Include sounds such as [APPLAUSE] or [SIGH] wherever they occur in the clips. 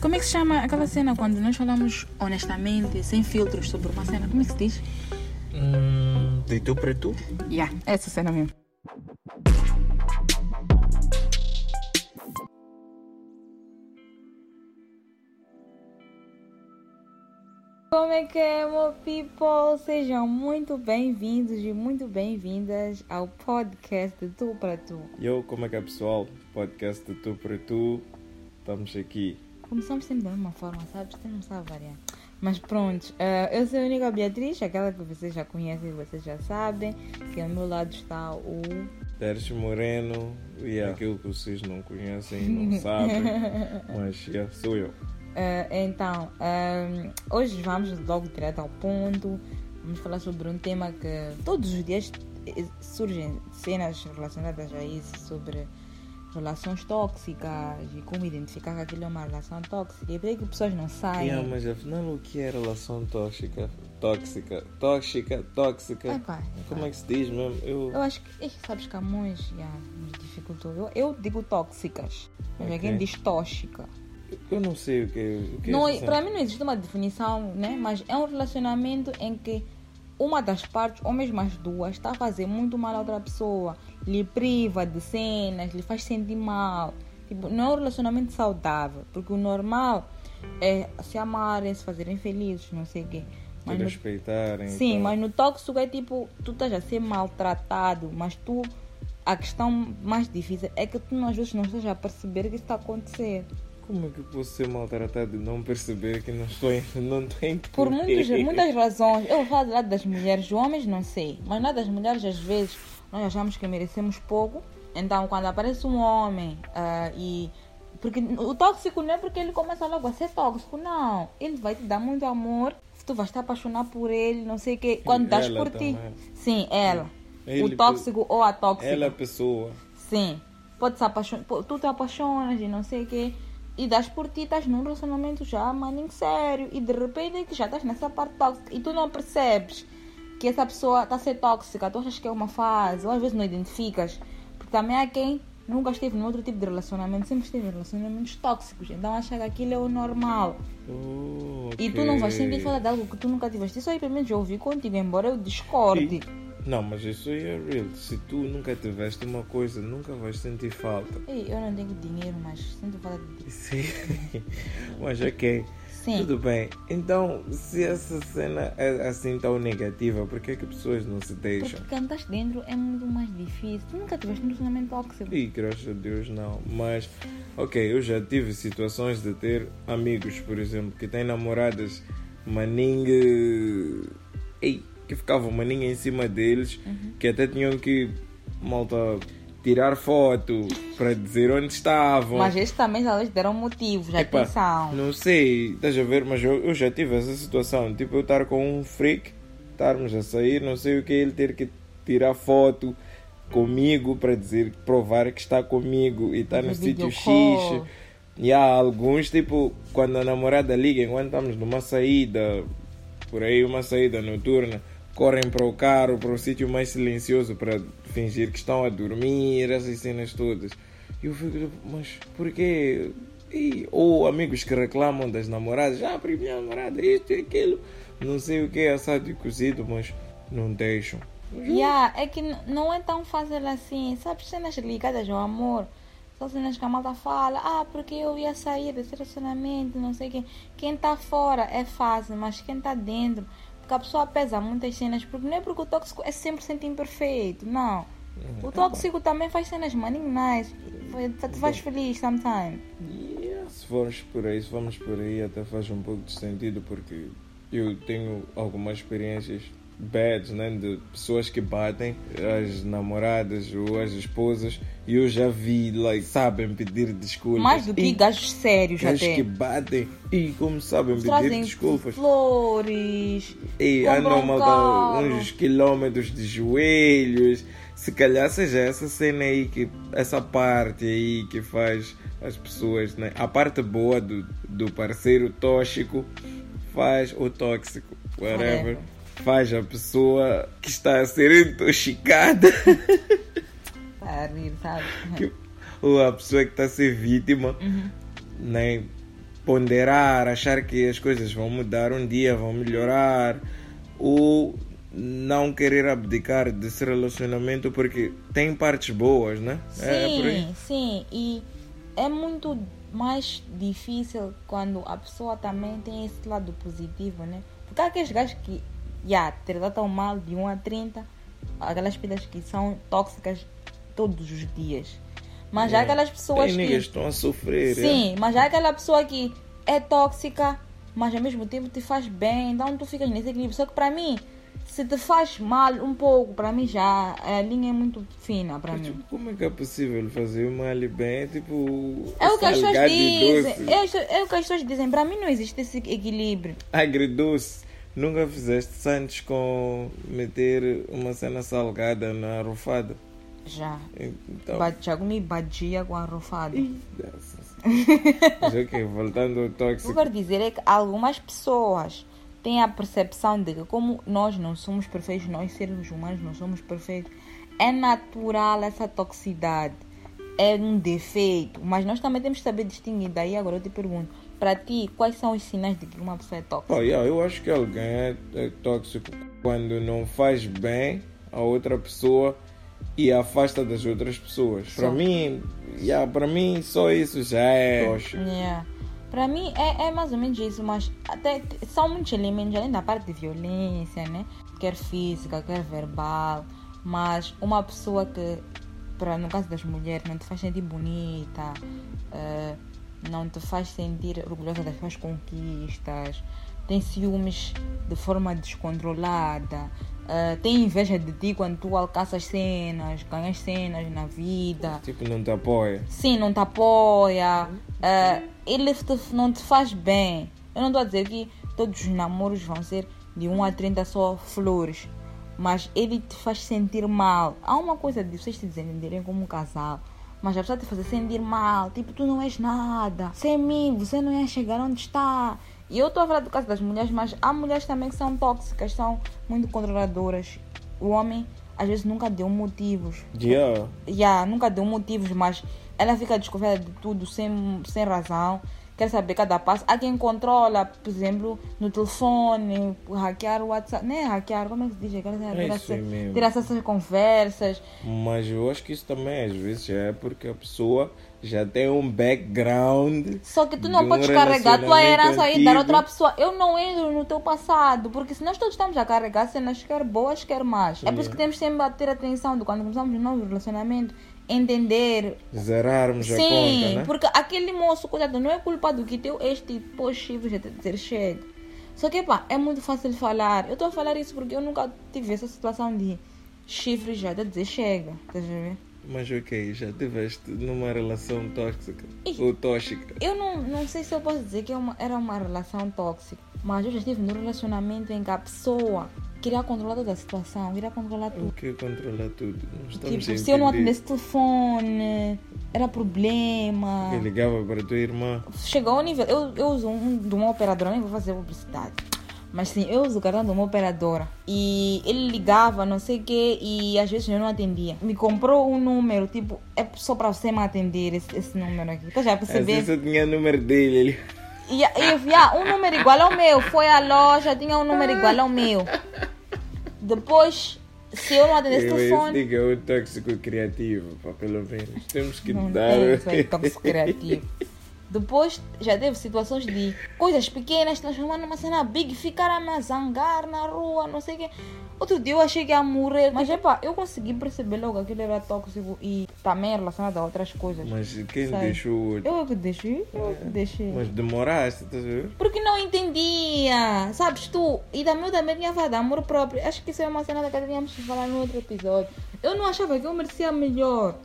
Como é que se chama aquela cena quando nós falamos honestamente, sem filtros sobre uma cena? Como é que se diz? Hum, de tu para tu? Yeah, essa cena mesmo. Como é que é, meu people? Sejam muito bem-vindos e muito bem-vindas ao podcast de Tu para Tu. Eu, como é que é pessoal? Podcast de tu para tu. Estamos aqui. Começamos sempre da mesma forma, sabes? Você não sabe variar. Mas pronto, eh, eu sou a única Beatriz, aquela que vocês já conhecem, vocês já sabem, que ao meu lado está o Teres Moreno, e é aquilo que vocês não conhecem e não [LAUGHS] sabem, mas yeah, sou eu. Uh, então, um, hoje vamos logo direto ao ponto. Vamos falar sobre um tema que todos os dias eh, surgem cenas relacionadas a isso, sobre relações tóxicas e como identificar que aquilo é uma relação tóxica. E por aí que pessoas não saem. Yeah, mas afinal, o que é relação tóxica? Tóxica, tóxica, tóxica. Epá, Como é que se diz mesmo? Eu, Eu acho que, sabes, Camões já nos dificultou. Eu, eu digo tóxicas, mas Ok. alguém diz tóxica. eu não sei o que, o que Não, é é- essa para mim não existe uma definição, né? Mas é um relacionamento em que uma das partes, ou mesmo as duas, está a fazer muito mal a outra pessoa, lhe priva de cenas, lhe faz sentir mal. Tipo, não é um relacionamento saudável, porque o normal é se amarem, se fazerem felizes, não sei o quê. Mas respeitarem. sim, tal. mas no tóxico é tipo, tu estás a ser maltratado, mas tu. A questão mais difícil é que tu às vezes não estás a perceber que isso está a acontecer. Como é que posso ser maltratado e não perceber que não estou [LAUGHS] não estou em Por muitos, [LAUGHS] muitas razões. Eu falar do lado das mulheres, homens não sei. Mas lá das mulheres, às vezes, nós achamos que merecemos pouco. Então, quando aparece um homem ah, e. Porque o tóxico não é porque ele começa logo a ser tóxico, não. Ele vai te dar muito amor, tu vais te apaixonar por ele, não sei o quê. Quando das por ti. também. Sim, ela. Ele o tóxico ou a tóxica. Ela é a pessoa. Sim. Pode se apaixonar. Tu te apaixonas e não sei o quê. E das por ti, estás num relacionamento já, maninho sério. E de repente já estás nessa parte tóxica. E tu não percebes que essa pessoa está a ser tóxica. Tu achas que é uma fase. Ou às vezes não identificas. Porque também há quem nunca esteve num outro tipo de relacionamento. Sempre esteve em relacionamentos tóxicos. Então acha que aquilo é o normal. Oh, E tu não vais sentir falta de algo que tu nunca tiveste. Isso aí pelo menos eu ouvi contigo, embora eu discorde. Não, mas isso aí é real. Se tu nunca tiveste uma coisa, nunca vais sentir falta. Ei, eu não tenho dinheiro, mas sinto falta de ti. Sim. [LAUGHS] mas ok. Sim. Tudo bem. Então, se essa cena é assim tão negativa, por que, é que pessoas não se deixam? Porque estás dentro é muito mais difícil. Tu nunca tiveste um relacionamento tóxico. E graças a Deus não. Mas, ok, eu já tive situações de ter amigos, por exemplo, que têm namoradas maninha. Ei, que ficavam maninha em cima deles, que até tinham que, malta, tirar foto para dizer onde estavam. Mas estes também já lhes deram motivos, Epá, atenção. Não sei, estás a ver, mas eu, eu já tive essa situação. Tipo, eu estar com um freak, estarmos a sair, não sei o que, ele ter que tirar foto comigo para dizer, provar que está comigo e está no sítio. X. E há alguns, tipo, quando a namorada liga, enquanto estamos numa saída, por aí, uma saída noturna, correm para o carro, para o sítio mais silencioso para fingir que estão a dormir, essas cenas todas. E eu fico, tipo, mas porquê? E, ou amigos que reclamam das namoradas, ah, minha namorada, isto e aquilo, não sei o que, assado e cozido, mas não deixam. Yeah, é que não é tão fácil assim. Sabes, cenas ligadas ao amor. São cenas que a malta fala, ah, porque eu ia sair desse relacionamento, não sei o quê. Quem está fora é fácil, mas quem está dentro. Porque a pessoa pesa muitas cenas, porque não é porque o tóxico é 100% imperfeito, não. O tóxico também faz cenas fa- te faz feliz sometimes. Yeah, se formos por aí, se vamos por aí, até faz um pouco de sentido, porque eu tenho algumas experiências bad, né, de pessoas que batem as namoradas ou as esposas, e eu já vi, like, sabem pedir desculpas. Mais do que gajos sérios gajos até. que batem e como sabem pedir Trazem desculpas. flores. E andam mal uns quilómetros de joelhos. Se calhar seja essa cena aí, que, essa parte aí que faz as pessoas, né? A parte boa do, do parceiro tóxico faz o tóxico, whatever. Whatever. Faz a pessoa que está a ser intoxicada Para rir, sabe? que- ou a pessoa que está a ser vítima, Uhum. né? ponderar, achar que as coisas vão mudar um dia, vão melhorar, ou não querer abdicar desse relacionamento porque tem partes boas, né? Sim, É, por aí. sim. E é muito mais difícil quando a pessoa também tem esse lado positivo, né? Porque há aqueles gajos que, já, te tratam mal de 1 a 30, aquelas pidas que são tóxicas todos os dias. Mas há É. aquelas pessoas Tem que. estão a sofrer. Sim, mas há aquela pessoa que é tóxica, mas ao mesmo tempo te faz bem, então tu ficas nesse equilíbrio. Só que para mim, se te faz mal um pouco, para mim já a linha é muito fina para é. mim. Tipo, como é que é possível fazer o mal e bem? Tipo, É o que as pessoas dizem. É, é o que as pessoas dizem. Para mim não existe esse equilíbrio. Agridoce. Nunca fizeste Santos com meter uma cena salgada na arrofada? Já. Então, Ba- Já comi badia com arrofado. Mas ok, voltando ao O que tóxico. eu quero dizer é que algumas pessoas têm a percepção de que como nós não somos perfeitos, nós seres humanos não somos perfeitos, é natural essa toxicidade. É um defeito. Mas nós também temos que saber distinguir. Daí agora eu te pergunto, para ti, quais são os sinais de que uma pessoa é tóxica? Oh, yeah, eu acho que alguém é, é tóxico quando não faz bem a outra pessoa e afasta das outras pessoas. Para mim, yeah, para mim só isso já é tóxico. Yeah. Para mim é, é mais ou menos isso, mas até são muitos elementos, além da parte de violência, né? Quer física, quer verbal, mas uma pessoa que, para no caso das mulheres, não te faz sentir bonita, eh, não te faz sentir orgulhosa das suas conquistas, tem ciúmes de forma descontrolada, eh, tem inveja de ti quando tu alcanças cenas, ganhas cenas na vida. Tipo, não te apoia. Sim, não te apoia, eh, ele te- não te faz bem. Eu não estou a dizer que todos os namoros vão ser de 1 a 30 só flores, mas ele te faz sentir mal. Há uma coisa de vocês se entenderem como um casal, mas a pessoa te fazer sentir mal, tipo, tu não és nada, sem mim você não ia chegar onde está. E eu estou a falar do caso das mulheres, mas há mulheres também que são tóxicas, são muito controladoras. O homem às vezes nunca deu motivos Yeah. yeah, nunca deu motivos, mas ela fica desconfiada de tudo sem, sem razão. Quer saber cada passo. Há quem controla, por exemplo, no telefone, hackear o WhatsApp. Nem é hackear, como é que se diz? É ter acesso às conversas. Mas eu acho que isso também às vezes é porque a pessoa já tem um background. Só que tu não um podes carregar a tua herança e dar outra pessoa. Eu não entro no teu passado, porque se nós todos estamos a carregar cenas quer boas, quer más. É por isso que temos sempre a ter atenção de quando começamos um novo relacionamento, entender Zerarmos a Sim, conta, né? porque aquele moço, cuidado, não é culpa do que teu este pôs chifres a te dizer chega. Só que, pá, é muito fácil de falar. Eu estou a falar isso porque eu nunca tive essa situação de chifres já, de dizer chega. Estás a ver? Mas ok, já tiveste numa relação tóxica Ih. ou tóxica. Eu não, não sei se eu posso dizer que é era uma relação tóxica, mas eu já estive num relacionamento em que a pessoa queria controlar toda a situação, queria controlar O tudo. que controla tudo? Não estamos Tipo, se eu não atendesse telefone, era problema. Eu ligava para a tua irmã. chegou ao nível. Eu, eu uso um de uma operadora, nem vou fazer publicidade. Mas sim, eu uso o cartão de uma operadora. E ele ligava, não sei o quê, e às vezes eu não atendia. Me comprou um número, tipo, é só para você me atender esse, esse número aqui. Então já Às perceber. vezes eu tinha o número dele. Ele... E, e eu vi, ah, um número igual ao meu. Foi à loja, tinha um número igual ao meu. Depois, se eu não atendesse o telefone. diga o tóxico criativo, pá, pelo menos. Temos que Não dar. isso aí, tóxico criativo. [LAUGHS] Depois já teve situações de coisas pequenas transformar numa cena big, ficar a me zangar na rua, não sei o quê. Outro dia eu achei que ia morrer, mas epá, eu consegui perceber logo que aquilo era tóxico e também relacionado a outras coisas. Mas quem Sei. deixou? Eu é que deixei, eu é que deixei. Mas demoraste, estás a ver? Porque não entendia, sabes tu? E também eu também tinha falado de amor próprio. Acho que isso é uma cena que tínhamos que falar no outro episódio. Eu não achava que eu merecia melhor.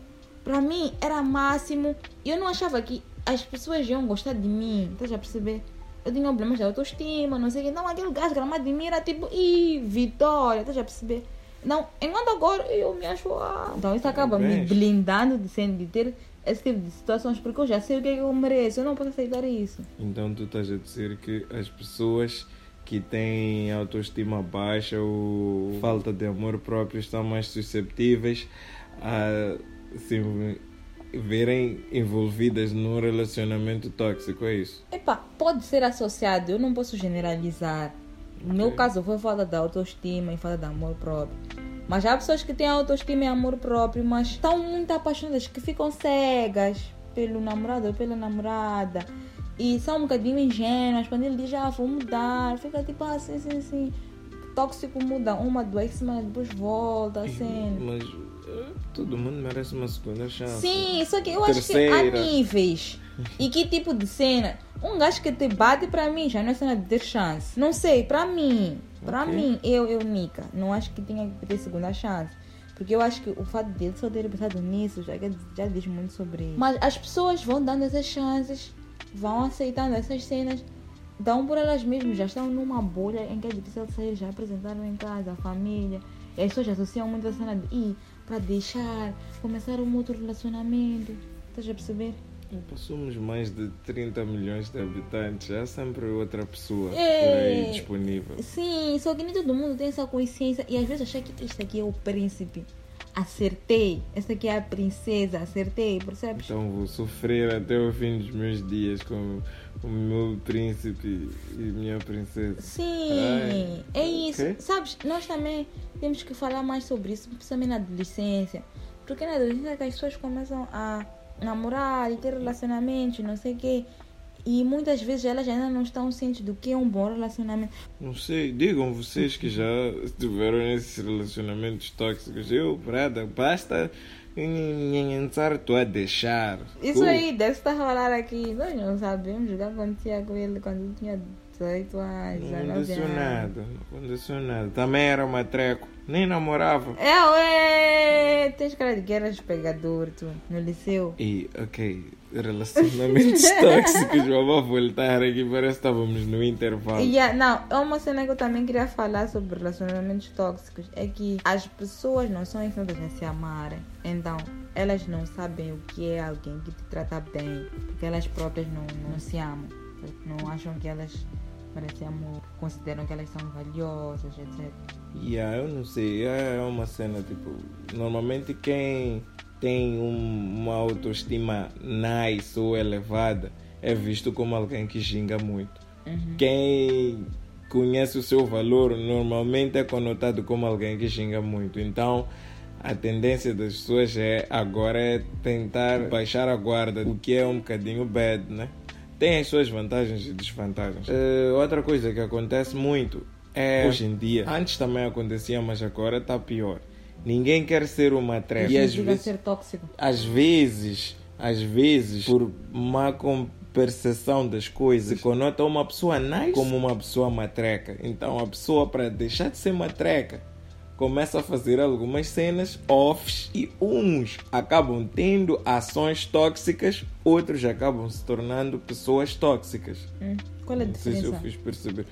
Para mim era máximo. E eu não achava que as pessoas iam gostar de mim. Estás a perceber? Eu tinha problemas de autoestima, não sei o que. Então aquele gajo que de mim era tipo, ih, vitória, estás a perceber? Não, enquanto agora eu me acho. Ah. Então isso acaba me blindando de, ser, de ter esse tipo de situações, porque eu já sei o que é que eu mereço. Eu não posso aceitar isso. Então tu estás a dizer que as pessoas que têm autoestima baixa ou falta de amor próprio estão mais susceptíveis a, assim, verem envolvidas num relacionamento tóxico, é isso? Epá, pode ser associado, eu não posso generalizar. No meu Ok. caso, foi falta da autoestima e falta de amor próprio. Mas há pessoas que têm autoestima e amor próprio, mas estão muito apaixonadas, que ficam cegas pelo namorado ou pela namorada. E são um bocadinho ingênuas. Quando ele diz, ah, vou mudar, fica tipo assim, assim, assim. Tóxico muda uma, duas semanas, depois volta, assim. Mas todo mundo merece uma segunda chance. Sim, só que eu acho que há Terceira. níveis. E que tipo de cena? Um gajo que te bate pra mim já não é cena de ter chance. Não sei, pra mim. Pra Ok. mim, eu, eu, Nika, não acho que tinha que ter segunda chance. Porque eu acho que o fato dele só ter pensado nisso já, já diz muito sobre isso. Mas as pessoas vão dando essas chances, vão aceitando essas cenas, dão por elas mesmas, já estão numa bolha em que é difícil de sair, já apresentaram em casa, a família. E as pessoas associam muito a cena de ir para deixar, começar um outro relacionamento. Estás a perceber? Somos mais de 30 milhões de habitantes. Há sempre outra pessoa É. disponível. Sim, só que nem todo mundo tem essa consciência. E às vezes achar que este aqui é o príncipe. Acertei. Esta aqui é a princesa. Acertei, percebes? Então vou sofrer até o fim dos meus dias com o meu príncipe e minha princesa. Sim, Ai, é isso. ok. Sabes, nós também temos que falar mais sobre isso, principalmente na adolescência. Porque na adolescência que as pessoas começam a namorar e ter relacionamentos, não sei o quê. E muitas vezes elas ainda não estão cientes do que é um bom relacionamento. Não sei, digam vocês que já estiveram nesses relacionamentos tóxicos. Eu, Prada, basta começar tu a deixar. Isso aí deve estar falar aqui. Nós não sabemos o que acontecia com ele quando ele tinha 18 anos, Não 19 aconteceu nada, não aconteceu nada. Também era uma treco, nem namorava. É, ué! Tens cara de que eras pegador, tu, no liceu. E, ok, relacionamentos [LAUGHS] tóxicos, vamos voltar aqui, parece que estávamos no intervalo. E, ah, não, é uma cena que eu também queria falar sobre relacionamentos tóxicos. É que as pessoas não são ensinadas a se amarem. Então, elas não sabem o que é alguém que te trata bem. Porque elas próprias não, não se amam. Não acham que elas merecem amor. Consideram que elas são valiosas, etc. Yeah, eu não sei, é uma cena tipo. Normalmente quem tem um- uma autoestima nice ou elevada é visto como alguém que xinga muito. Uhum. Quem conhece o seu valor normalmente é conotado como alguém que xinga muito. Então a tendência das pessoas é agora é tentar baixar a guarda, o que é um bocadinho bad, né? Tem as suas vantagens e desvantagens. Eh, outra coisa que acontece muito é hoje em dia. Antes também acontecia, mas agora está pior. Ninguém quer ser uma trepa. E às vezes ser tóxico. às vezes, às vezes, por má percepção das coisas, conota uma pessoa nice como uma pessoa matreca. Então, a pessoa, para deixar de ser matreca, começa a fazer algumas cenas offs e uns acabam tendo ações tóxicas, outros acabam se tornando pessoas tóxicas. Hum, Qual é a Não sei se eu diferença? fiz perceber.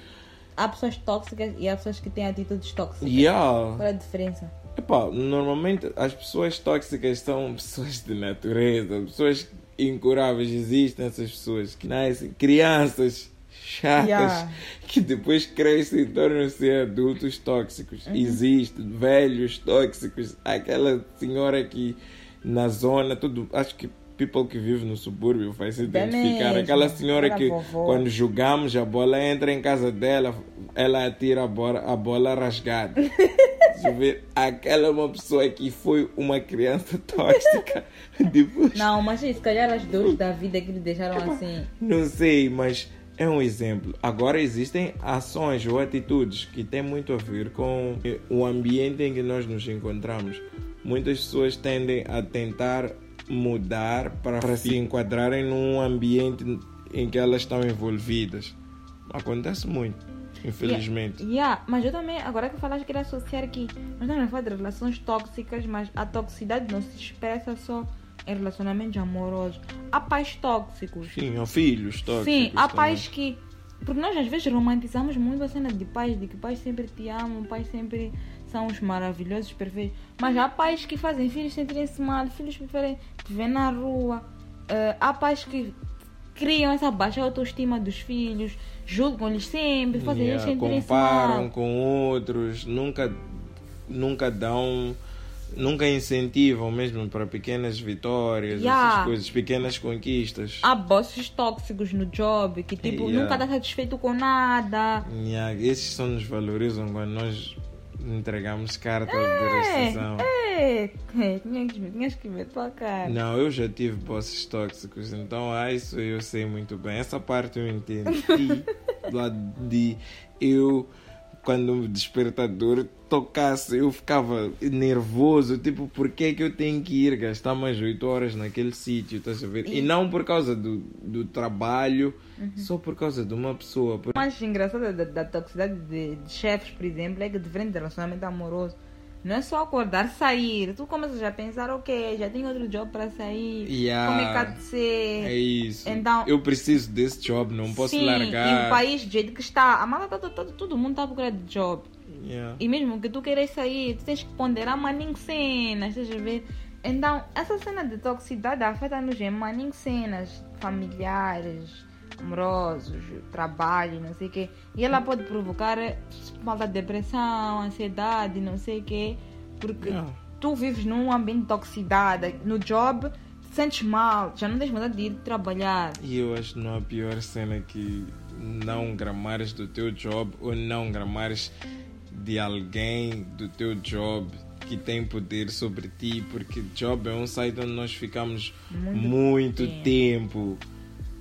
Há pessoas tóxicas e há pessoas que têm atitudes tóxicas. Yeah. Qual é a diferença? Epá, normalmente as pessoas tóxicas são [LAUGHS] pessoas de natureza, pessoas incuráveis, existem essas pessoas que nascem, crianças chatas Yeah. que depois crescem e tornam-se adultos tóxicos. Existem velhos tóxicos, aquela senhora que na zona, tudo, acho que people que vive no subúrbio vai se Bem identificar. mesmo, Aquela senhora que vovó. quando jogamos a bola entra em casa dela, ela atira a bola, a bola rasgada. [LAUGHS] Aquela é uma pessoa que foi uma criança tóxica. [LAUGHS] Depois, Não, mas se calhar as dores da vida que lhe deixaram assim. não sei, mas é um exemplo. Agora existem ações ou atitudes que têm muito a ver com o ambiente em que nós nos encontramos. Muitas pessoas tendem a tentar mudar para, para se enquadrarem num ambiente em que elas estão envolvidas. Acontece muito, infelizmente. Yeah, mas eu também, agora que falaste, queria associar que nós estamos falar de relações tóxicas, mas a toxicidade não se expressa só em relacionamentos amorosos. Há pais tóxicos. Sim, ou filhos tóxicos. Sim, há pais que. Porque nós às vezes romantizamos muito a cena de pais, de que pais sempre te amam, pais sempre são os maravilhosos, perfeitos. Mas há pais que fazem filhos sentirem-se mal, filhos preferem te ver na rua. Eh, há pais que criam essa baixa autoestima dos filhos, julgam-lhes sempre, fazem eles Yeah, sentirem-se comparam mal. com outros, nunca, nunca dão nunca incentivam mesmo para pequenas vitórias, Yeah. essas coisas, pequenas conquistas. Há bosses tóxicos no job que tipo Yeah. nunca está satisfeito com nada. Yeah, esses só nos valorizam quando nós entregamos carta de É, rescisão. é, é, tinhas que ver, tinhas que ver tua cara. Não, eu já tive bosses tóxicos, então ah, isso eu sei muito bem. Essa parte eu entendo. [LAUGHS] E lá de eu, quando o despertador tocasse, eu ficava nervoso, tipo, por que que eu tenho que ir gastar mais 8 horas naquele sítio, estás a ver? E não por causa do, do trabalho, só por causa de uma pessoa. Por- O mais engraçado da, da toxicidade de, de chefes, por exemplo, é que diferente de relacionamento amoroso, não é só acordar, sair. Tu começas a pensar, ok, já tenho outro job para sair. Yeah. Como é que há de ser? É isso. Então- eu preciso desse job, não posso Sim, largar. E o país do jeito que está, a mala tá, tá, tá- todo mundo está à procura de job. Yeah. E mesmo que tu queiras sair, tu tens que ponderar maninho cenas, estás a ver? Então, essa cena de toxicidade afeta-nos em maninho cenas familiares, amorosos, trabalho, não sei o quê. E ela pode provocar eh, malta depressão, ansiedade, não sei o quê. Porque Yeah. tu vives num ambiente de toxicidade, no job, te sentes mal, já não tens vontade de ir trabalhar. E eu acho que não há pior cena que não gramares do teu job ou não gramares de alguém do teu job que tem poder sobre ti, porque job é um site onde nós ficamos Muito muito, tempo. tempo,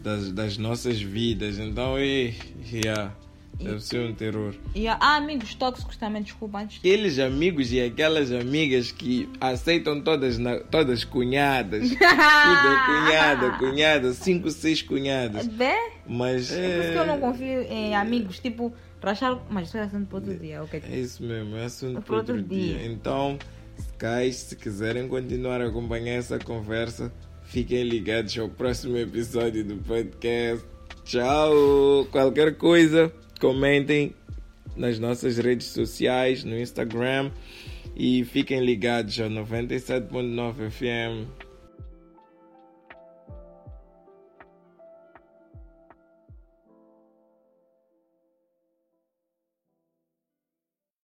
das, das nossas vidas. Então, é, yeah, deve ser um terror. E há amigos tóxicos também, desculpa, antes Aqueles amigos e aquelas amigas que aceitam todas, na- todas cunhadas. [LAUGHS] Tudo é cunhada, cunhada, cinco, seis cunhadas. Bé? Mas É por isso que eu não confio em amigos, tipo, rachar. Mas isso é assunto para outro dia, ok? É isso mesmo, é assunto Para outro dia. dia. Então, guys, se quiserem continuar a acompanhar essa conversa, fiquem ligados ao próximo episódio do podcast. Tchau! Qualquer coisa, comentem nas nossas redes sociais, no Instagram. E fiquem ligados ao 97.9 FM.